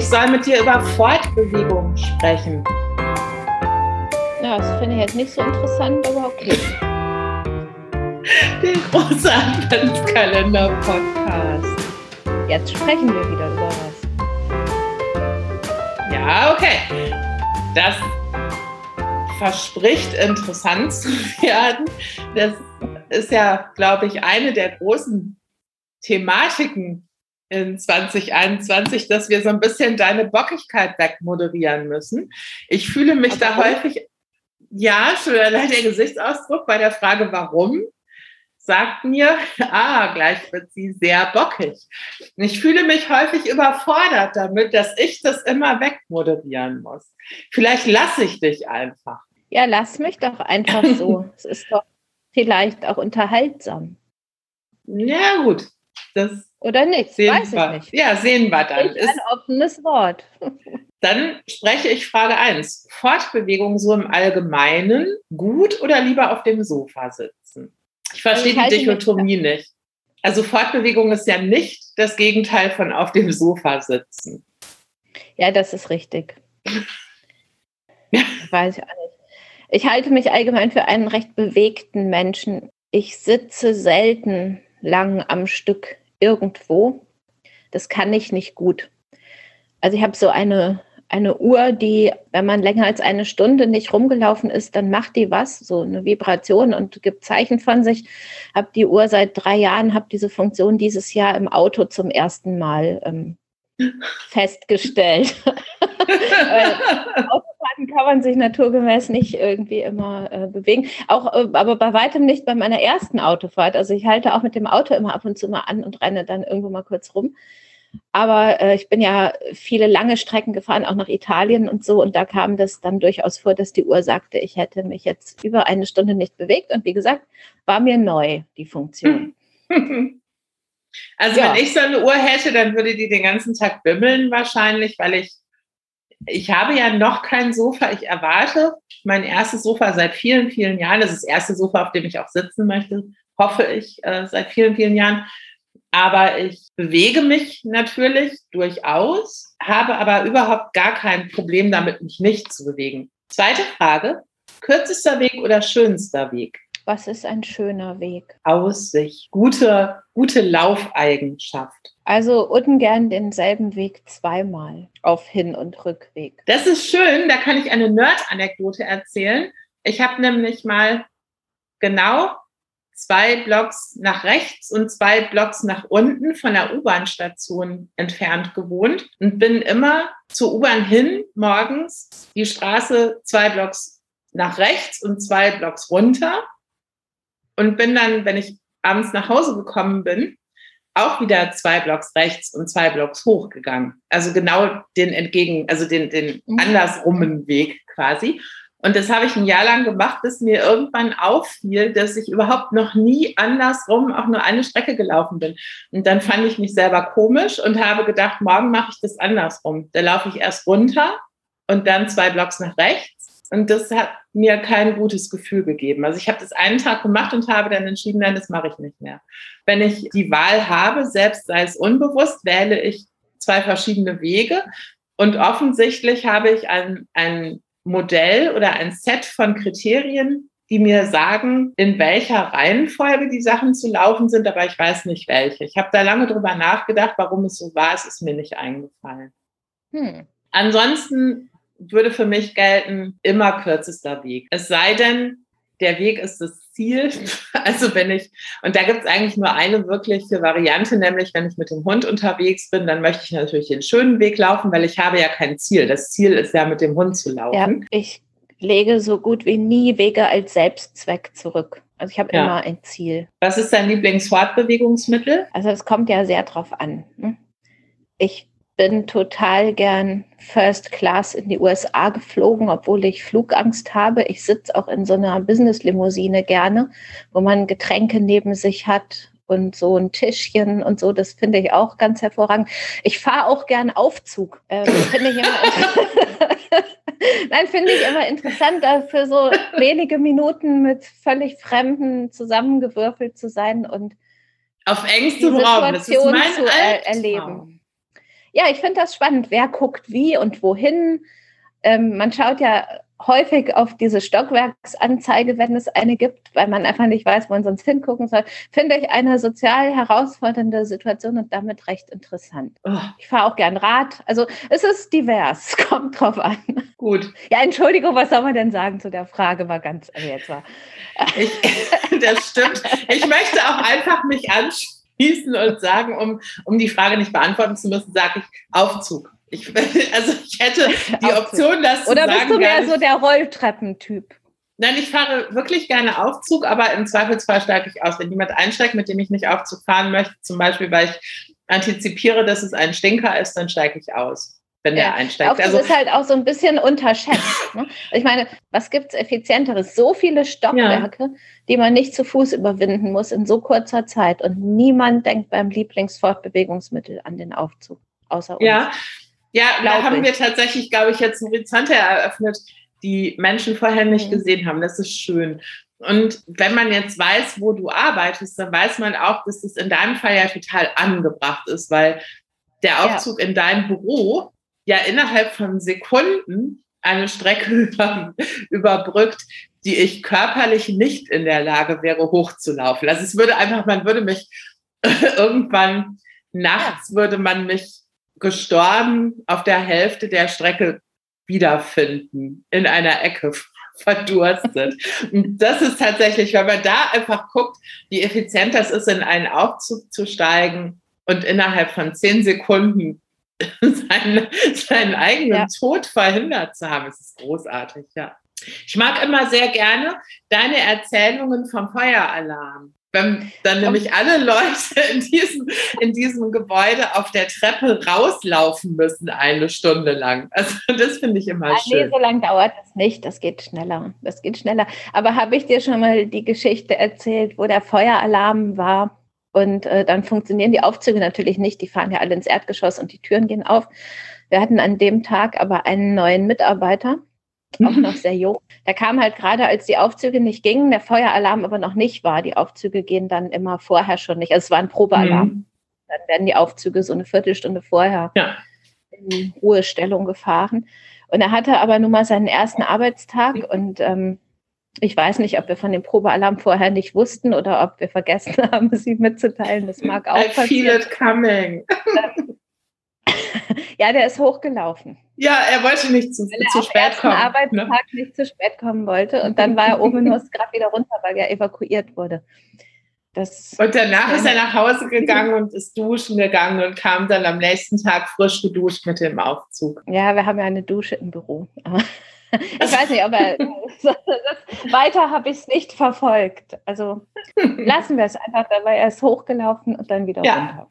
ich soll mit dir über Fortbewegung sprechen. Ja, das finde ich jetzt nicht so interessant, aber okay. Der große Adventskalender-Podcast. Jetzt sprechen wir wieder über was. Ja, okay. Das verspricht interessant zu werden. Das ist ja, glaube ich, eine der großen Thematiken in 2021, dass wir so ein bisschen deine Bockigkeit wegmoderieren müssen. Ich fühle mich Aber da häufig, ja, schon allein der Gesichtsausdruck bei der Frage, warum, sagt mir, ah, gleich wird sie sehr bockig. Ich fühle mich häufig überfordert damit, dass ich das immer wegmoderieren muss. Vielleicht lasse ich dich einfach. Ja, lass mich doch einfach so. es ist doch vielleicht auch unterhaltsam. Ja, gut. Das Oder nicht, sehen weiß wir. ich nicht. Ja, sehen wir dann. Ist ein offenes Wort. Dann spreche ich Frage 1. Fortbewegung so im Allgemeinen gut oder lieber auf dem Sofa sitzen? Ich verstehe also die Dichotomie nicht. Also Fortbewegung ist ja nicht das Gegenteil von auf dem Sofa sitzen. Ja, das ist richtig. Weiß ich auch nicht. Ich halte mich allgemein für einen recht bewegten Menschen. Ich sitze selten lang am Stück irgendwo. Das kann ich nicht gut. Also ich habe so eine, eine Uhr, die, wenn man länger als eine Stunde nicht rumgelaufen ist, dann macht die was, so eine Vibration und gibt Zeichen von sich. Habe die Uhr seit drei Jahren, habe diese Funktion dieses Jahr im Auto zum ersten Mal ähm, festgestellt. Autofahrten kann man sich naturgemäß nicht irgendwie immer äh, bewegen. Auch, äh, aber bei weitem nicht bei meiner ersten Autofahrt. Also ich halte auch mit dem Auto immer ab und zu mal an und renne dann irgendwo mal kurz rum. Aber äh, ich bin ja viele lange Strecken gefahren, auch nach Italien und so. Und da kam das dann durchaus vor, dass die Uhr sagte, ich hätte mich jetzt über eine Stunde nicht bewegt. Und wie gesagt, war mir neu, die Funktion. Also ja. wenn ich so eine Uhr hätte, dann würde die den ganzen Tag bimmeln wahrscheinlich, weil ich, ich habe ja noch kein Sofa. Ich erwarte mein erstes Sofa seit vielen, vielen Jahren. Das ist das erste Sofa, auf dem ich auch sitzen möchte, hoffe ich, äh, seit vielen, vielen Jahren. Aber ich bewege mich natürlich durchaus, habe aber überhaupt gar kein Problem damit, mich nicht zu bewegen. Zweite Frage, kürzester Weg oder schönster Weg? Was ist ein schöner Weg? Aussicht, gute, gute Laufeigenschaft. Also ungern denselben Weg zweimal auf Hin- und Rückweg. Das ist schön, da kann ich eine Nerd-Anekdote erzählen. Ich habe nämlich mal genau zwei Blocks nach rechts und zwei Blocks nach unten von der U-Bahn-Station entfernt gewohnt und bin immer zur U-Bahn hin morgens die Straße zwei Blocks nach rechts und zwei Blocks runter und bin dann, wenn ich abends nach Hause gekommen bin, auch wieder zwei Blocks rechts und zwei Blocks hochgegangen. Also genau den entgegen, also den, den mhm. andersrummen Weg quasi. Und das habe ich ein Jahr lang gemacht, bis mir irgendwann auffiel, dass ich überhaupt noch nie andersrum auch nur eine Strecke gelaufen bin. Und dann fand ich mich selber komisch und habe gedacht, morgen mache ich das andersrum. Da laufe ich erst runter und dann zwei Blocks nach rechts und das hat mir kein gutes Gefühl gegeben. Also ich habe das einen Tag gemacht und habe dann entschieden, nein, das mache ich nicht mehr. Wenn ich die Wahl habe, selbst sei es unbewusst, wähle ich zwei verschiedene Wege. Und offensichtlich habe ich ein, ein Modell oder ein Set von Kriterien, die mir sagen, in welcher Reihenfolge die Sachen zu laufen sind, aber ich weiß nicht welche. Ich habe da lange drüber nachgedacht, warum es so war. Es ist mir nicht eingefallen. Hm. Ansonsten würde für mich gelten, immer kürzester Weg. Es sei denn, der Weg ist das Ziel. Also wenn ich, und da gibt es eigentlich nur eine wirkliche Variante, nämlich wenn ich mit dem Hund unterwegs bin, dann möchte ich natürlich den schönen Weg laufen, weil ich habe ja kein Ziel. Das Ziel ist ja mit dem Hund zu laufen. Ja, ich lege so gut wie nie Wege als Selbstzweck zurück. Also ich habe ja. immer ein Ziel. Was ist dein Lieblingsfortbewegungsmittel? Also es kommt ja sehr drauf an. Ne? Ich bin total gern First Class in die USA geflogen, obwohl ich Flugangst habe. Ich sitze auch in so einer Business-Limousine gerne, wo man Getränke neben sich hat und so ein Tischchen und so. Das finde ich auch ganz hervorragend. Ich fahre auch gern Aufzug. Ähm, finde ich immer Nein, finde ich immer interessant, da für so wenige Minuten mit völlig Fremden zusammengewürfelt zu sein und auf engstem Raum. Das ist mein zu er erleben. Ja, ich finde das spannend. Wer guckt wie und wohin? Ähm, man schaut ja häufig auf diese Stockwerksanzeige, wenn es eine gibt, weil man einfach nicht weiß, wo man sonst hingucken soll. Finde ich eine sozial herausfordernde Situation und damit recht interessant. Oh. Ich fahre auch gern Rad. Also es ist divers, kommt drauf an. Gut. Ja, Entschuldigung, was soll man denn sagen zu der Frage? War ganz, also jetzt war. Ich, das stimmt. Ich möchte auch einfach mich anschließen und sagen, um, um die Frage nicht beantworten zu müssen, sage ich Aufzug. Ich, also ich hätte die Option, das Oder zu sagen. Oder bist du mehr so der Rolltreppentyp? Nein, ich fahre wirklich gerne Aufzug, aber im Zweifelsfall steige ich aus. Wenn jemand einsteigt, mit dem ich nicht Aufzug fahren möchte, zum Beispiel, weil ich antizipiere, dass es ein Stinker ist, dann steige ich aus wenn ja, der einsteigt. Aufzug also ist halt auch so ein bisschen unterschätzt. Ne? Ich meine, was gibt es effizienteres? So viele Stockwerke, ja. die man nicht zu Fuß überwinden muss in so kurzer Zeit. Und niemand denkt beim Lieblingsfortbewegungsmittel an den Aufzug, außer uns. Ja, ja, da haben ich. wir tatsächlich, glaube ich, jetzt Horizonte eröffnet, die Menschen vorher nicht mhm. gesehen haben. Das ist schön. Und wenn man jetzt weiß, wo du arbeitest, dann weiß man auch, dass es in deinem Fall ja total angebracht ist, weil der Aufzug ja. in deinem Büro ja innerhalb von Sekunden eine Strecke überbrückt, die ich körperlich nicht in der Lage wäre, hochzulaufen. Also es würde einfach, man würde mich irgendwann nachts würde man mich gestorben auf der Hälfte der Strecke wiederfinden, in einer Ecke verdurstet. Und das ist tatsächlich, wenn man da einfach guckt, wie effizient das ist, in einen Aufzug zu steigen und innerhalb von zehn Sekunden seinen, seinen eigenen ja. Tod verhindert zu haben. Es ist großartig, ja. Ich mag immer sehr gerne deine Erzählungen vom Feueralarm wenn dann nämlich alle Leute in diesem, in diesem Gebäude auf der Treppe rauslaufen müssen, eine Stunde lang. Also das finde ich immer ah, schön. Nee, so lange dauert das nicht. Das geht schneller. Das geht schneller. Aber habe ich dir schon mal die Geschichte erzählt, wo der Feueralarm war? Und äh, dann funktionieren die Aufzüge natürlich nicht. Die fahren ja alle ins Erdgeschoss und die Türen gehen auf. Wir hatten an dem Tag aber einen neuen Mitarbeiter auch noch sehr jung. Der kam halt gerade, als die Aufzüge nicht gingen, der Feueralarm aber noch nicht war. Die Aufzüge gehen dann immer vorher schon nicht. Also es war ein Probealarm. Mhm. Dann werden die Aufzüge so eine Viertelstunde vorher ja. in Ruhestellung gefahren. Und er hatte aber nun mal seinen ersten Arbeitstag und ähm, ich weiß nicht, ob wir von dem Probealarm vorher nicht wussten oder ob wir vergessen haben, es ihm mitzuteilen. Das mag auch I passieren. feel it coming. ja, der ist hochgelaufen. Ja, er wollte nicht zu, er zu spät kommen. Arbeitstag ne? nicht zu spät kommen wollte. Und dann war er ominös gerade wieder runter, weil er evakuiert wurde. Das und danach ist er nach Hause gegangen und ist duschen gegangen und kam dann am nächsten Tag frisch geduscht mit dem Aufzug. Ja, wir haben ja eine Dusche im Büro. ich weiß nicht, aber weiter habe ich es nicht verfolgt. Also lassen wir es einfach dabei. Er ist hochgelaufen und dann wieder ja. runter.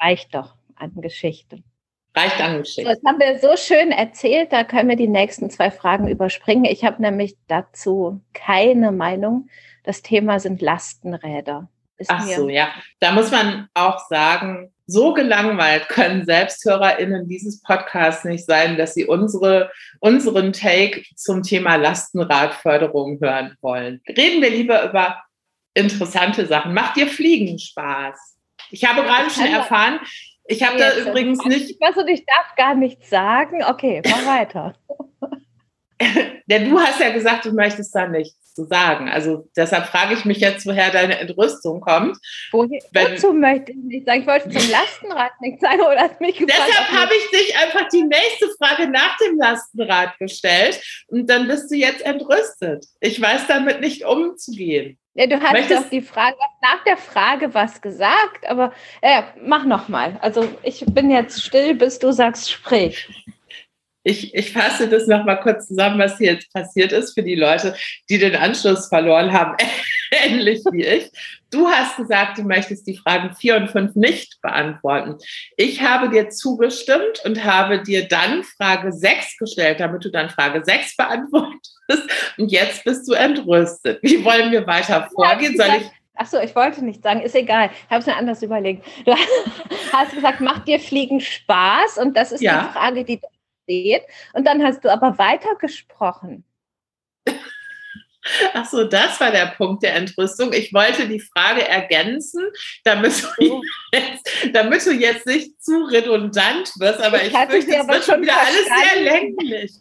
Reicht doch an Geschichte. Reicht an Geschichte. das haben wir so schön erzählt, da können wir die nächsten zwei Fragen überspringen. Ich habe nämlich dazu keine Meinung. Das Thema sind Lastenräder. Ist Ach so, ja. Da muss man auch sagen, so gelangweilt können SelbsthörerInnen dieses Podcasts nicht sein, dass sie unsere, unseren Take zum Thema Lastenradförderung hören wollen. Reden wir lieber über interessante Sachen. Macht dir Fliegen Spaß? Ich habe gerade schon erfahren, ich habe da übrigens nicht. Was und ich darf gar nichts sagen. Okay, mach weiter. ja, du hast ja gesagt, du möchtest da nichts zu sagen. Also deshalb frage ich mich jetzt, woher deine Entrüstung kommt. Woher, Wenn, wozu möchte ich nicht sagen? Ich wollte zum Lastenrad nichts sagen oder hast mich gefragt. Deshalb habe ich dich einfach die nächste Frage nach dem Lastenrad gestellt und dann bist du jetzt entrüstet. Ich weiß damit nicht umzugehen. Ja, du hast Möchtest doch die Frage, nach der Frage was gesagt, aber äh, mach nochmal. Also ich bin jetzt still, bis du sagst, sprich. Ich, ich fasse das nochmal kurz zusammen, was hier jetzt passiert ist für die Leute, die den Anschluss verloren haben, ähnlich wie ich. Du hast gesagt, du möchtest die Fragen vier und fünf nicht beantworten. Ich habe dir zugestimmt und habe dir dann Frage sechs gestellt, damit du dann Frage sechs beantwortest. Und jetzt bist du entrüstet. Wie wollen wir weiter vorgehen? Soll ich Ach so, ich wollte nicht sagen, ist egal. Ich habe es mir anders überlegt. Du hast gesagt, macht dir Fliegen Spaß? Und das ist ja. die Frage, die steht. Und dann hast du aber weitergesprochen. Ach so, das war der Punkt der Entrüstung. Ich wollte die Frage ergänzen, damit du, jetzt, damit du jetzt nicht zu redundant wirst, aber ich, ich fürchte, es wird schon wieder alles sehr länglich.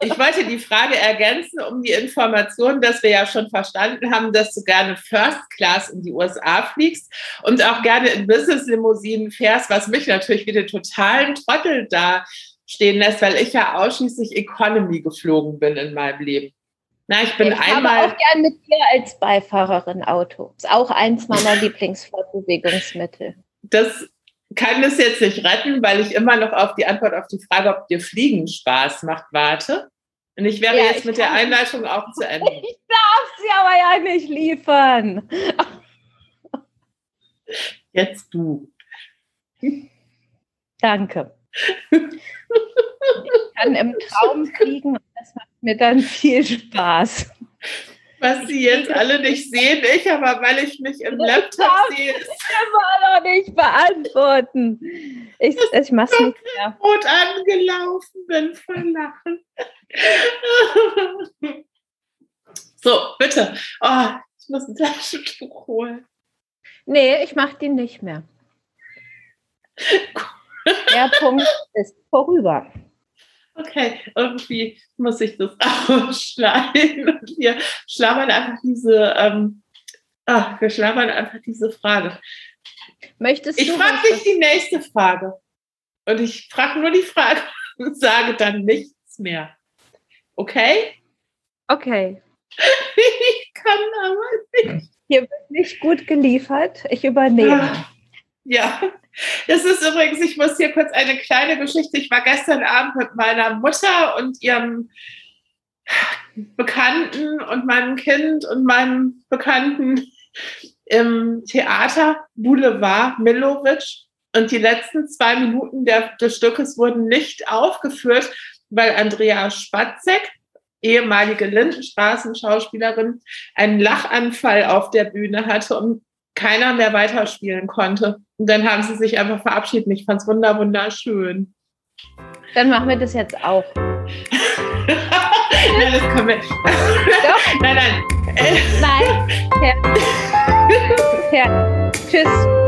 Ich wollte die Frage ergänzen um die Information, dass wir ja schon verstanden haben, dass du gerne First Class in die USA fliegst und auch gerne in Business-Limousinen fährst, was mich natürlich wie den totalen Trottel da stehen lässt, weil ich ja ausschließlich Economy geflogen bin in meinem Leben. Na, ich bin ich einmal. habe auch gern mit dir als Beifahrerin Auto. Ist auch eins meiner Lieblingsfortbewegungsmittel. Das kann es jetzt nicht retten, weil ich immer noch auf die Antwort auf die Frage, ob dir Fliegen Spaß macht, warte. Und ich wäre ja, jetzt ich mit der Einleitung auch zu Ende. Ich darf sie aber ja nicht liefern. Jetzt du. Danke. Ich kann im Traum fliegen und das macht mir dann viel Spaß. Was Sie jetzt alle nicht sehen, ich aber, weil ich mich im Laptop sehe. Ich immer noch nicht beantworten. Ich, ich mach's nicht mehr. Rot angelaufen bin von Lachen. so, bitte. Oh, ich muss ein Taschentuch holen. Nee, ich mach die nicht mehr. Der Punkt ist vorüber. Okay, irgendwie muss ich das ausschneiden. Und wir schlammern einfach diese, ähm, ach, wir schlammern einfach diese Frage. Möchtest ich frage dich die nächste Frage. Und ich frage nur die Frage und sage dann nichts mehr. Okay? Okay. ich kann aber nicht. Hier wird nicht gut geliefert. Ich übernehme. Ja, das ist übrigens, ich muss hier kurz eine kleine Geschichte. Ich war gestern Abend mit meiner Mutter und ihrem Bekannten und meinem Kind und meinem Bekannten im Theater Boulevard Milovic. Und die letzten zwei Minuten der, des Stückes wurden nicht aufgeführt, weil Andrea Spatzek, ehemalige Lindenstraßenschauspielerin, einen Lachanfall auf der Bühne hatte und keiner mehr weiterspielen konnte. Und dann haben sie sich einfach verabschiedet. Ich fand es wunderschön. Dann machen wir das jetzt auch. nein, das können wir. Doch. nein, nein. Nein. Ja. Ja. Tschüss.